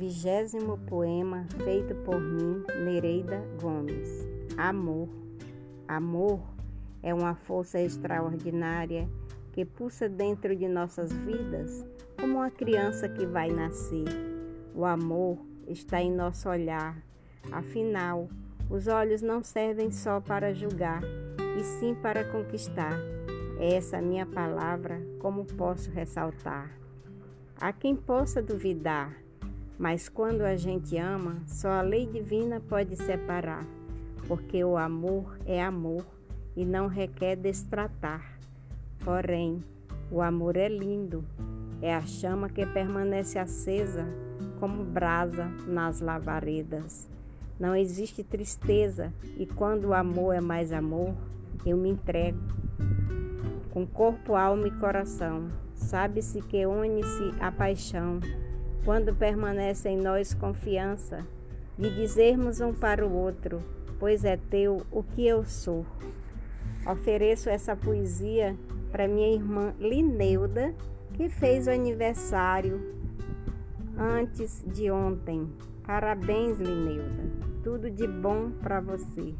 trigésimo poema feito por mim, Nereida Gomes. Amor. Amor é uma força extraordinária que pulsa dentro de nossas vidas como uma criança que vai nascer. O amor está em nosso olhar. Afinal, os olhos não servem só para julgar, e sim para conquistar. É essa minha palavra, como posso ressaltar. Há quem possa duvidar, mas quando a gente ama, só a lei divina pode separar, porque o amor é amor e não requer destratar. Porém, o amor é lindo, é a chama que permanece acesa como brasa nas lavaredas. Não existe tristeza e quando o amor é mais amor, eu me entrego com corpo, alma e coração. Sabe-se que une-se a paixão quando permanece em nós confiança de dizermos um para o outro, pois é teu o que eu sou. Ofereço essa poesia para minha irmã Lineuda, que fez o aniversário antes de ontem. Parabéns, Lineuda. Tudo de bom para você.